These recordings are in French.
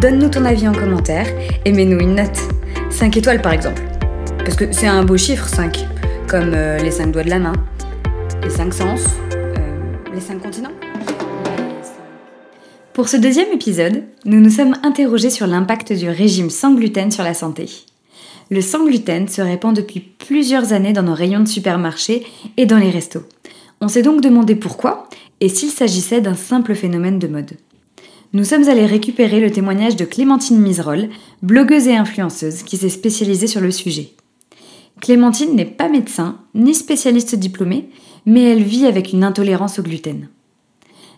donne-nous ton avis en commentaire et mets-nous une note. 5 étoiles par exemple. Parce que c'est un beau chiffre 5, comme euh, les 5 doigts de la main, les 5 sens, euh, les 5 continents. Pour ce deuxième épisode, nous nous sommes interrogés sur l'impact du régime sans gluten sur la santé. Le sans gluten se répand depuis plusieurs années dans nos rayons de supermarchés et dans les restos. On s'est donc demandé pourquoi et s'il s'agissait d'un simple phénomène de mode. Nous sommes allés récupérer le témoignage de Clémentine Miserol, blogueuse et influenceuse qui s'est spécialisée sur le sujet. Clémentine n'est pas médecin ni spécialiste diplômée, mais elle vit avec une intolérance au gluten.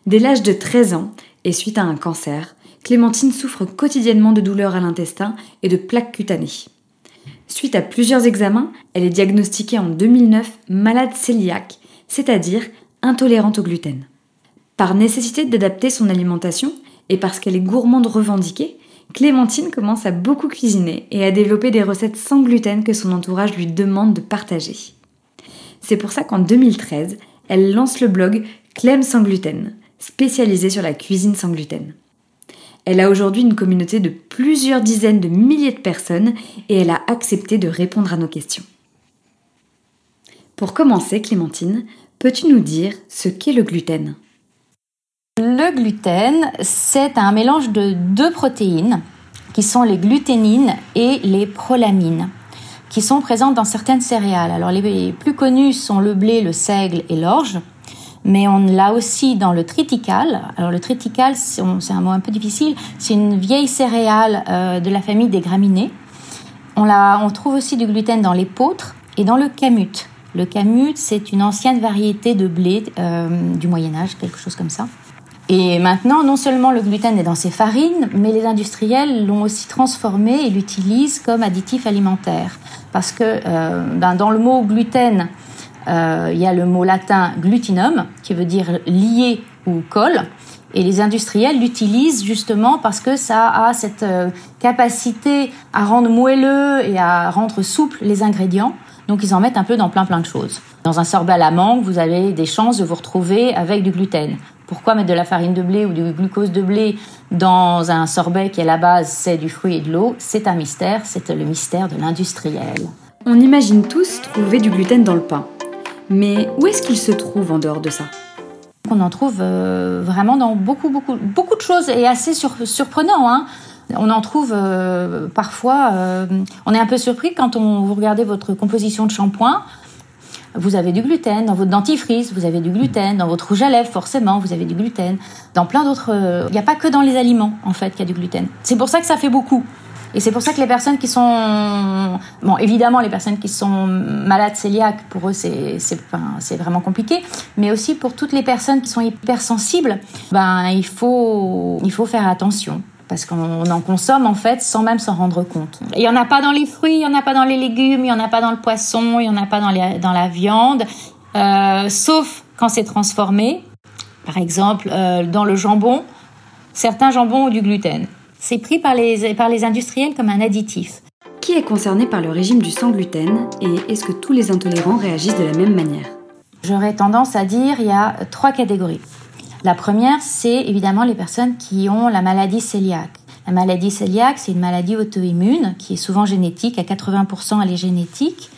Dès l'âge de 13 ans, et suite à un cancer, Clémentine souffre quotidiennement de douleurs à l'intestin et de plaques cutanées. Suite à plusieurs examens, elle est diagnostiquée en 2009 malade cœliaque, c'est-à-dire intolérante au gluten. Par nécessité d'adapter son alimentation et parce qu'elle est gourmande revendiquée, Clémentine commence à beaucoup cuisiner et à développer des recettes sans gluten que son entourage lui demande de partager. C'est pour ça qu'en 2013, elle lance le blog Clem sans gluten, spécialisé sur la cuisine sans gluten. Elle a aujourd'hui une communauté de plusieurs dizaines de milliers de personnes et elle a accepté de répondre à nos questions. Pour commencer, Clémentine, peux-tu nous dire ce qu'est le gluten? Le gluten, c'est un mélange de deux protéines qui sont les gluténines et les prolamines qui sont présentes dans certaines céréales. Alors les plus connues sont le blé, le seigle et l'orge mais on l'a aussi dans le triticale. Alors le triticale, c'est un mot un peu difficile, c'est une vieille céréale euh, de la famille des graminées. On, on trouve aussi du gluten dans l'épeautre et dans le camut. Le camut, c'est une ancienne variété de blé euh, du Moyen Âge, quelque chose comme ça. Et maintenant, non seulement le gluten est dans ces farines, mais les industriels l'ont aussi transformé et l'utilisent comme additif alimentaire. Parce que euh, ben, dans le mot gluten, euh, il y a le mot latin glutinum, qui veut dire lié ou colle. Et les industriels l'utilisent justement parce que ça a cette euh, capacité à rendre moelleux et à rendre souple les ingrédients. Donc ils en mettent un peu dans plein plein de choses. Dans un sorbet à la mangue, vous avez des chances de vous retrouver avec du gluten. Pourquoi mettre de la farine de blé ou du glucose de blé dans un sorbet qui à la base c'est du fruit et de l'eau C'est un mystère, c'est le mystère de l'industriel. On imagine tous trouver du gluten dans le pain. Mais où est-ce qu'il se trouve en dehors de ça? On en trouve euh, vraiment dans beaucoup, beaucoup, beaucoup de choses et assez surprenant. Hein. on en trouve euh, parfois. Euh, on est un peu surpris quand on, vous regardez votre composition de shampoing. Vous avez du gluten dans votre dentifrice, vous avez du gluten dans votre rouge à lèvres, forcément, vous avez du gluten. Dans plein d'autres, il n'y a pas que dans les aliments en fait qu'il y a du gluten. C'est pour ça que ça fait beaucoup. Et c'est pour ça que les personnes qui sont, bon, évidemment, les personnes qui sont malades cœliaques, pour eux, c'est, c'est, c'est vraiment compliqué. Mais aussi pour toutes les personnes qui sont hypersensibles, ben, il faut, il faut faire attention parce qu'on en consomme en fait sans même s'en rendre compte. Il y en a pas dans les fruits, il y en a pas dans les légumes, il y en a pas dans le poisson, il y en a pas dans, les, dans la viande, euh, sauf quand c'est transformé. Par exemple, euh, dans le jambon, certains jambons ont du gluten. C'est pris par les, par les industriels comme un additif. Qui est concerné par le régime du sans gluten et est-ce que tous les intolérants réagissent de la même manière? J'aurais tendance à dire il y a trois catégories. La première, c'est évidemment les personnes qui ont la maladie cœliaque. La maladie cœliaque, c'est une maladie auto-immune qui est souvent génétique, à 80% elle est génétique.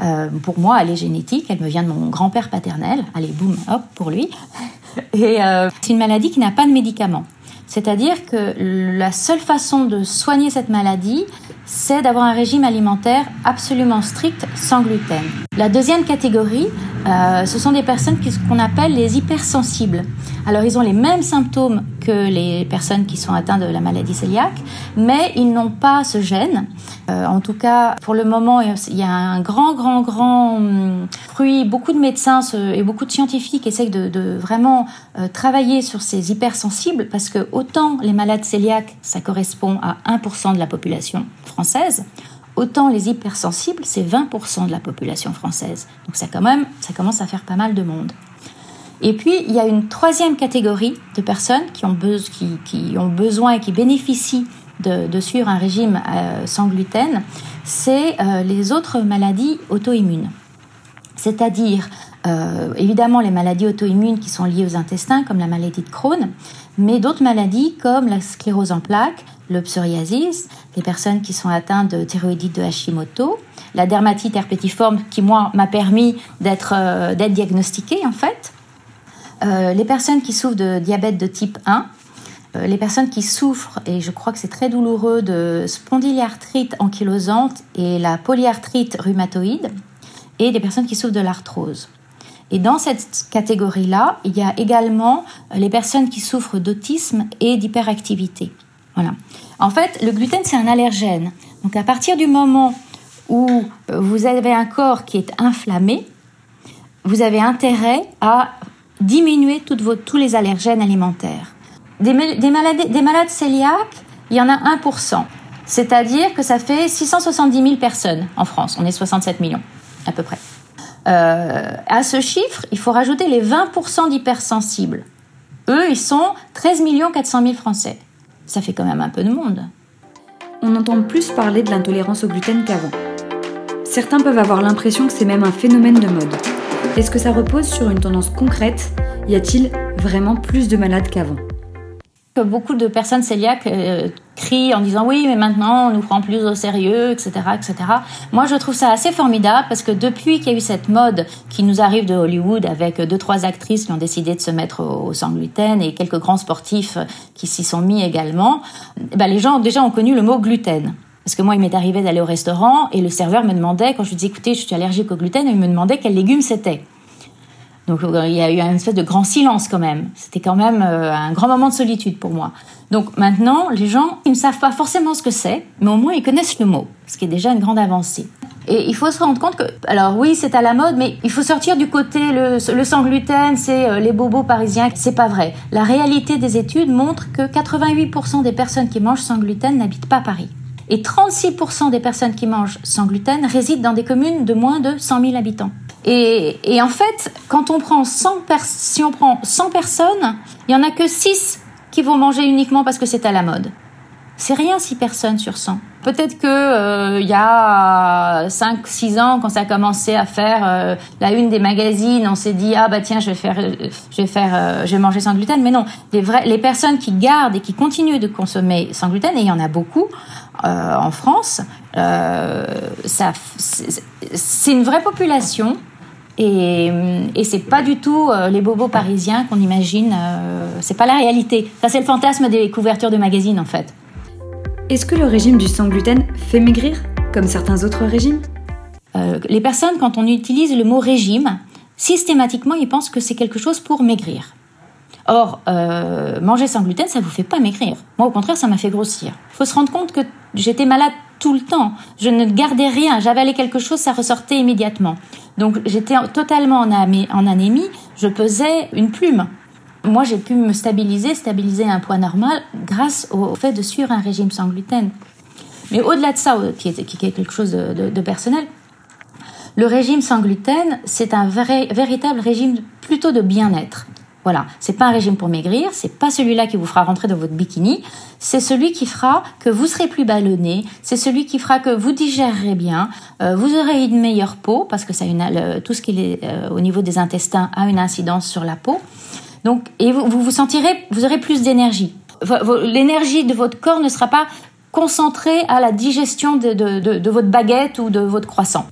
Euh, pour moi, elle est génétique, elle me vient de mon grand-père paternel. Allez, boum, hop, pour lui. Et euh, c'est une maladie qui n'a pas de médicament. C'est-à-dire que la seule façon de soigner cette maladie, c'est d'avoir un régime alimentaire absolument strict sans gluten. La deuxième catégorie, euh, ce sont des personnes qu'on appelle les hypersensibles. Alors ils ont les mêmes symptômes que les personnes qui sont atteintes de la maladie cœliaque, mais ils n'ont pas ce gène. Euh, en tout cas, pour le moment, il y a un grand, grand, grand hum, fruit. Beaucoup de médecins et beaucoup de scientifiques essayent de, vraiment euh, travailler sur ces hypersensibles parce que autant les malades cœliaques, ça correspond à 1% de la population française, Autant les hypersensibles, c'est 20% de la population française. Donc ça, quand même, ça commence à faire pas mal de monde. Et puis, il y a une troisième catégorie de personnes qui ont, besoin et qui bénéficient de, suivre un régime euh, sans gluten, c'est euh, les autres maladies auto-immunes. C'est-à-dire, euh, évidemment, les maladies auto-immunes qui sont liées aux intestins, comme la maladie de Crohn, mais d'autres maladies comme la sclérose en plaques, le psoriasis, les personnes qui sont atteintes de thyroïdite de Hashimoto, la dermatite herpétiforme qui, moi, m'a permis d'être euh, diagnostiquée, en fait, euh, les personnes qui souffrent de diabète de type 1, euh, les personnes qui souffrent, et je crois que c'est très douloureux, de spondyliarthrite ankylosante et la polyarthrite rhumatoïde, et des personnes qui souffrent de l'arthrose. Et dans cette catégorie-là, il y a également les personnes qui souffrent d'autisme et d'hyperactivité. Voilà. En fait, le gluten, c'est un allergène. Donc à partir du moment où euh, vous avez un corps qui est inflammé, vous avez intérêt à diminuer tous les allergènes alimentaires. Des, malades, des malades cœliaques, il y en a 1%. C'est-à-dire que ça fait 670 000 personnes en France. On est 67 millions, à peu près. Euh, à ce chiffre, il faut rajouter les 20% d'hypersensibles. Eux, ils sont 13 400 000 Français ça fait quand même un peu de monde. On entend plus parler de l'intolérance au gluten qu'avant. Certains peuvent avoir l'impression que c'est même un phénomène de mode. Est-ce que ça repose sur une tendance concrète? Y a-t-il vraiment plus de malades qu'avant? Beaucoup de personnes cœliaques euh, crient en disant oui, mais maintenant on nous prend plus au sérieux, etc., etc. Moi, je trouve ça assez formidable parce que depuis qu'il y a eu cette mode qui nous arrive de Hollywood avec deux trois actrices qui ont décidé de se mettre au, sans gluten et quelques grands sportifs qui s'y sont mis également, ben, les gens déjà ont connu le mot gluten. Parce que moi, il m'est arrivé d'aller au restaurant et le serveur me demandait, quand je lui disais écoutez, je suis allergique au gluten, il me demandait quels légumes c'était. Donc euh, il y a eu un espèce de grand silence quand même. C'était quand même euh, un grand moment de solitude pour moi. Donc maintenant, les gens, ils ne savent pas forcément ce que c'est, mais au moins ils connaissent le mot, ce qui est déjà une grande avancée. Et il faut se rendre compte que, alors oui, c'est à la mode, mais il faut sortir du côté le, le sans gluten, c'est euh, les bobos parisiens. C'est pas vrai. La réalité des études montre que 88% des personnes qui mangent sans gluten n'habitent pas Paris. Et 36% des personnes qui mangent sans gluten résident dans des communes de moins de 100 000 habitants. Et, en fait, quand on prend 100 si on prend 100 personnes, il y en a que 6 qui vont manger uniquement parce que c'est à la mode. C'est rien 6 personnes sur 100. Peut-être que euh, il y a 5 6 ans quand ça a commencé à faire euh, la une des magazines, on s'est dit ah bah tiens, je vais faire je vais faire euh, je vais manger sans gluten, mais non, les vrais les personnes qui gardent et qui continuent de consommer sans gluten et il y en a beaucoup en France, ça c'est une vraie population et, et c'est pas du tout euh, les bobos parisiens qu'on imagine. Euh, c'est pas la réalité. Ça, c'est le fantasme des couvertures de magazines, en fait. Est-ce que le régime du sans gluten fait maigrir, comme certains autres régimes? Euh, Les personnes, quand on utilise le mot régime, systématiquement, ils pensent que c'est quelque chose pour maigrir. Or, euh, manger sans gluten, ça vous fait pas maigrir. Moi, au contraire, ça m'a fait grossir. Il faut se rendre compte que j'étais malade tout le temps. Je ne gardais rien. J'avalais quelque chose, ça ressortait immédiatement. Donc, j'étais totalement en, anémie. Je pesais une plume. Moi, j'ai pu me stabiliser, stabiliser un poids normal grâce au fait de suivre un régime sans gluten. Mais au-delà de ça, qui est, quelque chose de, personnel, le régime sans gluten, c'est un véritable régime plutôt de bien-être. Voilà, c'est pas un régime pour maigrir, c'est pas celui-là qui vous fera rentrer dans votre bikini, c'est celui qui fera que vous serez plus ballonné, c'est celui qui fera que vous digérerez bien, euh, vous aurez une meilleure peau parce que ça tout ce qui est euh, au niveau des intestins a une incidence sur la peau. Donc et vous vous, sentirez, vous aurez plus d'énergie. L'énergie de votre corps ne sera pas concentrée à la digestion de, de votre baguette ou de votre croissant.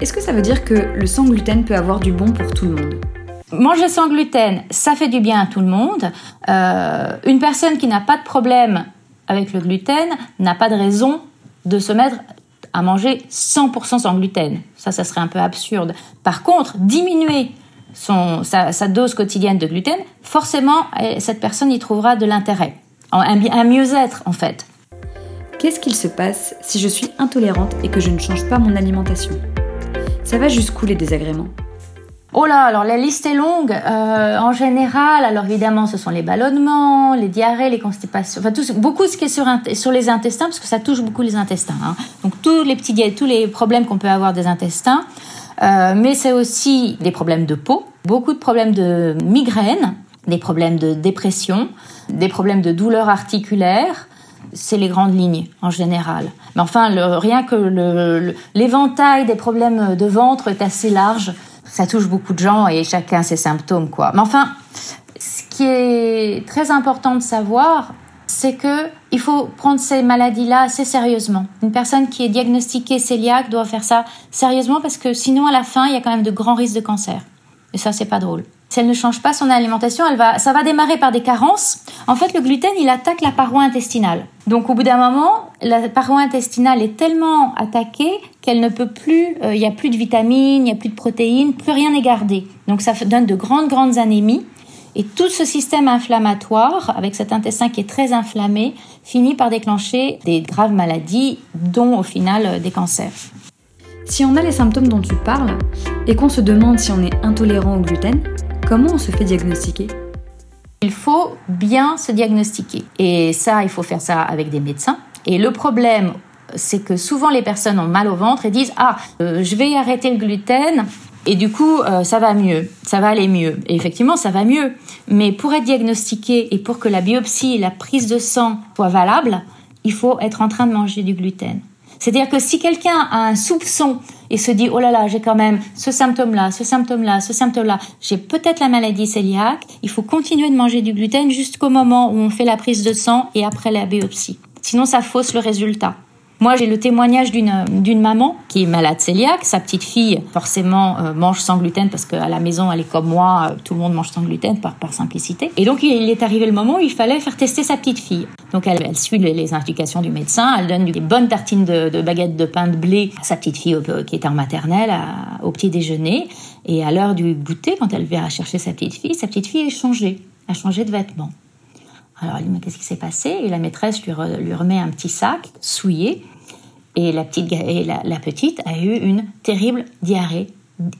Est-ce que ça veut dire que le sans gluten peut avoir du bon pour tout le monde? Manger sans gluten, ça fait du bien à tout le monde. Euh, une personne qui n'a pas de problème avec le gluten n'a pas de raison de se mettre à manger 100% sans gluten. Ça, ça serait un peu absurde. Par contre, diminuer sa, dose quotidienne de gluten, forcément, eh, cette personne y trouvera de l'intérêt. Un, un mieux-être, en fait. Qu'est-ce qu'il se passe si je suis intolérante et que je ne change pas mon alimentation? Ça va jusqu'où les désagréments? Oh là, alors la liste est longue. Euh, en général, alors évidemment, ce sont les ballonnements, les diarrhées, les constipations, enfin beaucoup ce qui est sur, sur les intestins, parce que ça touche beaucoup les intestins. Hein. Donc tous les petits, tous les problèmes qu'on peut avoir des intestins, euh, mais c'est aussi des problèmes de peau, beaucoup de problèmes de migraine, des problèmes de dépression, des problèmes de douleurs articulaires, c'est les grandes lignes en général. Mais enfin, rien que l'éventail des problèmes de ventre est assez large. Ça touche beaucoup de gens et chacun ses symptômes, quoi. Mais enfin, ce qui est très important de savoir, c'est que il faut prendre ces maladies-là assez sérieusement. Une personne qui est diagnostiquée cœliaque doit faire ça sérieusement parce que sinon, à la fin, il y a quand même de grands risques de cancer. Et ça, c'est pas drôle. Si elle ne change pas son alimentation, elle va, ça va démarrer par des carences. En fait, le gluten, il attaque la paroi intestinale. Donc, au bout d'un moment, la paroi intestinale est tellement attaquée qu'elle ne peut plus, euh, il n'y a plus de vitamines, il n'y a plus de protéines, plus rien n'est gardé. Donc, ça donne de grandes, grandes anémies. Et tout ce système inflammatoire, avec cet intestin qui est très inflammé, finit par déclencher des graves maladies, dont au final euh, des cancers. Si on a les symptômes dont tu parles et qu'on se demande si on est intolérant au gluten, Comment on se fait diagnostiquer? Il faut bien se diagnostiquer. Et ça, il faut faire ça avec des médecins. Et le problème, c'est que souvent les personnes ont mal au ventre et disent Ah, euh, je vais arrêter le gluten. Et du coup, euh, ça va mieux, ça va aller mieux. Et effectivement, ça va mieux. Mais pour être diagnostiqué et pour que la biopsie et la prise de sang soient valables, il faut être en train de manger du gluten. C'est-à-dire que si quelqu'un a un soupçon et se dit oh là là j'ai quand même ce symptôme-là, ce symptôme-là, ce symptôme-là, j'ai peut-être la maladie cœliaque, il faut continuer de manger du gluten jusqu'au moment où on fait la prise de sang et après la biopsie. Sinon ça fausse le résultat. Moi, j'ai le témoignage d'une maman qui est malade cœliaque. Sa petite fille, forcément, euh, mange sans gluten parce qu'à la maison, elle est comme moi, euh, tout le monde mange sans gluten par, simplicité. Et donc, il est arrivé le moment où il fallait faire tester sa petite fille. Donc, elle, suit les, indications du médecin. Elle donne des bonnes tartines de, de baguettes de pain de blé à sa petite fille qui était en maternelle au petit déjeuner. Et à l'heure du goûter, quand elle vient chercher sa petite fille, sa petite fille a changé, a changé de vêtements. Alors elle dit mais qu'est-ce qui s'est passé? Et la maîtresse lui, lui, remet un petit sac souillé et la petite, et la, petite a eu une terrible diarrhée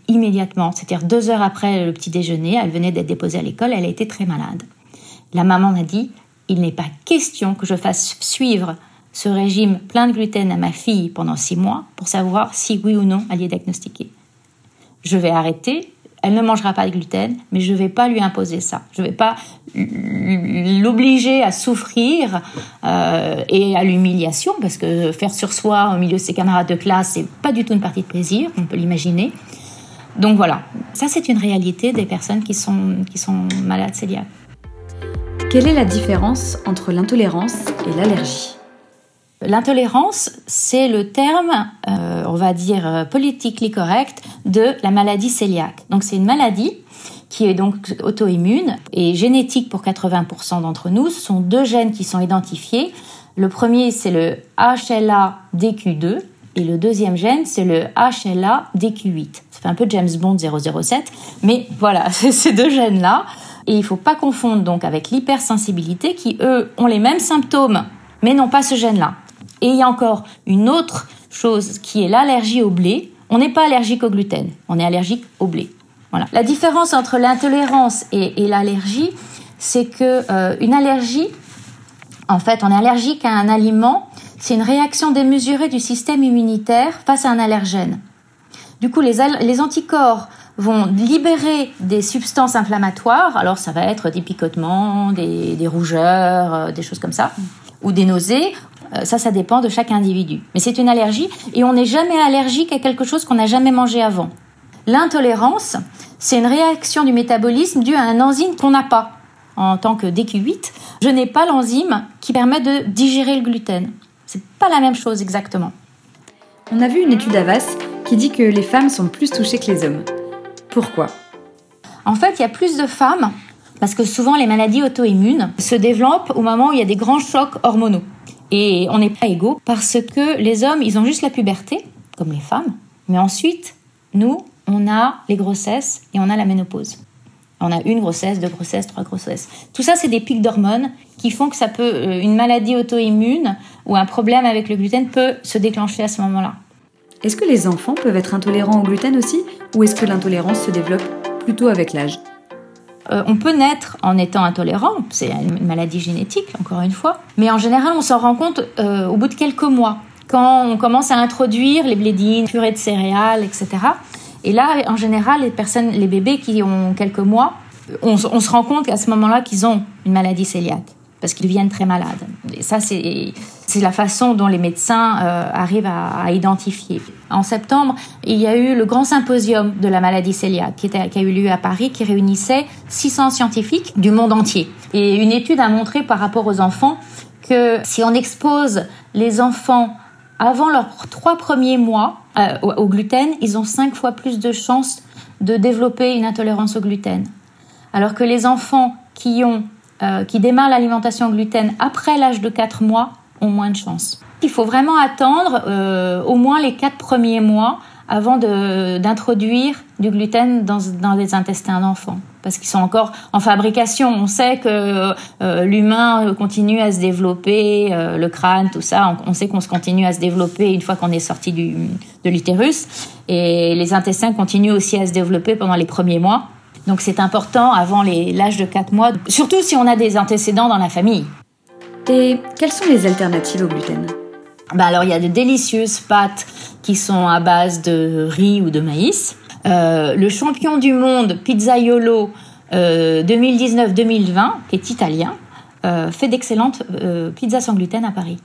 immédiatement. C'est-à-dire deux heures après le petit déjeuner, elle venait d'être déposée à l'école, elle a été très malade. La maman m'a dit il n'est pas question que je fasse suivre ce régime plein de gluten à ma fille pendant six mois pour savoir si oui ou non elle est diagnostiquée. Je vais arrêter elle ne mangera pas de gluten, mais je ne vais pas lui imposer ça. Je ne vais pas l'obliger à souffrir euh, et à l'humiliation, parce que faire sur soi au milieu de ses camarades de classe, c'est pas du tout une partie de plaisir, on peut l'imaginer. Donc voilà, ça c'est une réalité des personnes qui sont, qui sont malades cœliaques. Quelle est la différence entre l'intolérance et l'allergie? L'intolérance, c'est le terme, euh, on va dire, euh, politiquement correct de la maladie cœliaque. Donc c'est une maladie qui est donc auto-immune et génétique pour 80% d'entre nous. Ce sont deux gènes qui sont identifiés. Le premier, c'est le HLA-DQ2 et le deuxième gène, c'est le HLA-DQ8. Ça fait un peu James Bond 007, mais voilà, c'est ces deux gènes-là. Et il ne faut pas confondre donc avec l'hypersensibilité qui, eux, ont les mêmes symptômes, mais n'ont pas ce gène-là. Et il y a encore une autre chose qui est l'allergie au blé. On n'est pas allergique au gluten, on est allergique au blé. Voilà. La différence entre l'intolérance et, l'allergie, c'est que euh, une allergie, en fait, on est allergique à un aliment, c'est une réaction démesurée du système immunitaire face à un allergène. Du coup, les, anticorps vont libérer des substances inflammatoires. Alors, ça va être des picotements, des, rougeurs, euh, des choses comme ça, ou des nausées, ça, ça dépend de chaque individu. Mais c'est une allergie et on n'est jamais allergique à quelque chose qu'on n'a jamais mangé avant. L'intolérance, c'est une réaction du métabolisme due à un enzyme qu'on n'a pas. En tant que DQ8, je n'ai pas l'enzyme qui permet de digérer le gluten. C'est pas la même chose exactement. On a vu une étude Avas qui dit que les femmes sont plus touchées que les hommes. Pourquoi? En fait, il y a plus de femmes parce que souvent les maladies auto-immunes se développent au moment où il y a des grands chocs hormonaux. Et on n'est pas égaux parce que les hommes, ils ont juste la puberté, comme les femmes. Mais ensuite, nous, on a les grossesses et on a la ménopause. On a une grossesse, deux grossesses, trois grossesses. Tout ça, c'est des pics d'hormones qui font que ça peut, euh, une maladie auto-immune ou un problème avec le gluten peut se déclencher à ce moment-là. Est-ce que les enfants peuvent être intolérants au gluten aussi Ou est-ce que l'intolérance se développe plutôt avec l'âge? Euh, on peut naître en étant intolérant, c'est une maladie génétique, encore une fois, mais en général, on s'en rend compte euh, au bout de quelques mois, quand on commence à introduire les blédines, purées de céréales, etc. Et là, en général, les personnes, les bébés qui ont quelques mois, on, on se rend compte qu'à ce moment-là, qu'ils ont une maladie cœliaque parce qu'ils deviennent très malades. Et ça, c'est la façon dont les médecins euh, arrivent à, identifier. En septembre, il y a eu le grand symposium de la maladie cœliaque qui a eu lieu à Paris, qui réunissait 600 scientifiques du monde entier. Et une étude a montré par rapport aux enfants que si on expose les enfants avant leurs trois premiers mois euh, au gluten, ils ont cinq fois plus de chances de développer une intolérance au gluten. Alors que les enfants qui ont euh, qui démarrent l'alimentation gluten après l'âge de 4 mois ont moins de chances. Il faut vraiment attendre euh, au moins les 4 premiers mois avant d'introduire du gluten dans, dans les intestins d'enfants parce qu'ils sont encore en fabrication. On sait que euh, l'humain continue à se développer, euh, le crâne, tout ça. On, sait qu'on se continue à se développer une fois qu'on est sorti du, de l'utérus. Et les intestins continuent aussi à se développer pendant les premiers mois. Donc c'est important avant l'âge de 4 mois, surtout si on a des antécédents dans la famille. Et quelles sont les alternatives au gluten? Bah alors il y a de délicieuses pâtes qui sont à base de riz ou de maïs. Euh, le champion du monde Pizzaiolo euh, 2019-2020, qui est italien, euh, fait d'excellentes euh, pizzas sans gluten à Paris.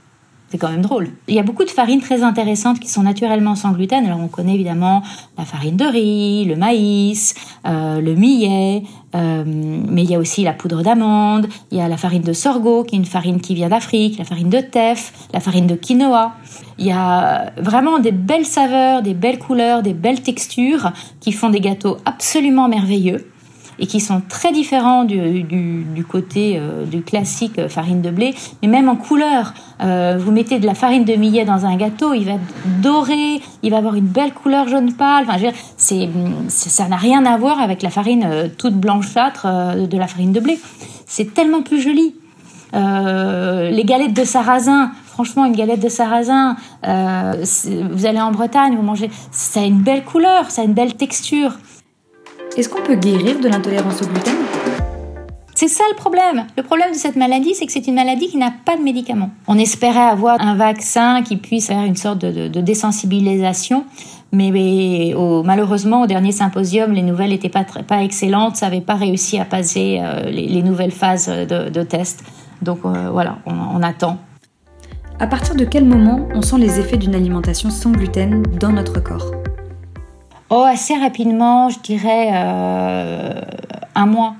C'est quand même drôle. Il y a beaucoup de farines très intéressantes qui sont naturellement sans gluten. Alors on connaît évidemment la farine de riz, le maïs, euh, le millet, euh, mais il y a aussi la poudre d'amande, il y a la farine de sorgho qui est une farine qui vient d'Afrique, la farine de teff, la farine de quinoa. Il y a vraiment des belles saveurs, des belles couleurs, des belles textures qui font des gâteaux absolument merveilleux et qui sont très différents du, côté euh, du classique euh, farine de blé, mais même en couleur. Euh, vous mettez de la farine de millet dans un gâteau, il va être doré, il va avoir une belle couleur jaune pâle. Enfin, c'est, ça n'a rien à voir avec la farine toute blanchâtre de la farine de blé. C'est tellement plus joli. les galettes de sarrasin, franchement, une galette de sarrasin, vous allez en Bretagne, vous mangez, ça a une belle couleur, ça a une belle texture. Est-ce qu'on peut guérir de l'intolérance au gluten? C'est ça le problème. Le problème de cette maladie, c'est que c'est une maladie qui n'a pas de médicaments. On espérait avoir un vaccin qui puisse faire une sorte de, désensibilisation, mais, malheureusement, au dernier symposium, les nouvelles n'étaient pas, pas excellentes. Ça n'avait pas réussi à passer euh, les, nouvelles phases de, de test. Donc euh, voilà, on, on attend. À partir de quel moment on sent les effets d'une alimentation sans gluten dans notre corps? Oh, assez rapidement, je dirais euh, un mois.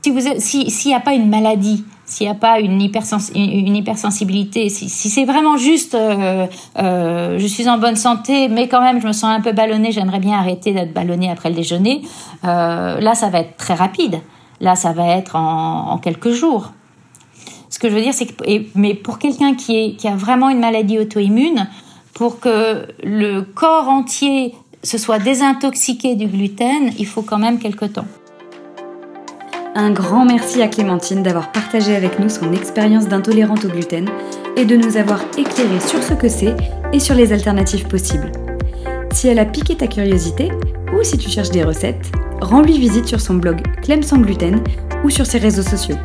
Si vous s'il n'y a pas une maladie, s'il n'y a pas une, hypersensibilité, si, c'est vraiment juste euh, euh, je suis en bonne santé, mais quand même je me sens un peu ballonnée, j'aimerais bien arrêter d'être ballonnée après le déjeuner, là ça va être très rapide. Là ça va être en, quelques jours. Ce que je veux dire, c'est que mais pour quelqu'un qui a vraiment une maladie auto-immune, pour que le corps entier se soit désintoxiqué du gluten, il faut quand même quelques temps. Un grand merci à Clémentine d'avoir partagé avec nous son expérience d'intolérante au gluten et de nous avoir éclairé sur ce que c'est et sur les alternatives possibles. Si elle a piqué ta curiosité ou si tu cherches des recettes, rends-lui visite sur son blog Clem sans gluten ou sur ses réseaux sociaux.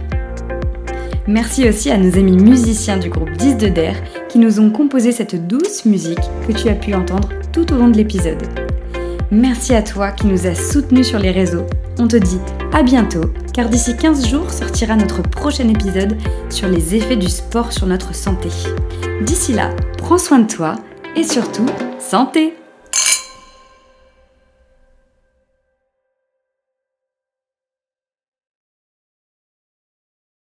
Merci aussi à nos amis musiciens du groupe 10 de Der qui nous ont composé cette douce musique que tu as pu entendre tout au long de l'épisode. Merci à toi qui nous as soutenus sur les réseaux. On te dit à bientôt, car d'ici 15 jours sortira notre prochain épisode sur les effets du sport sur notre santé. D'ici là, prends soin de toi et surtout, santé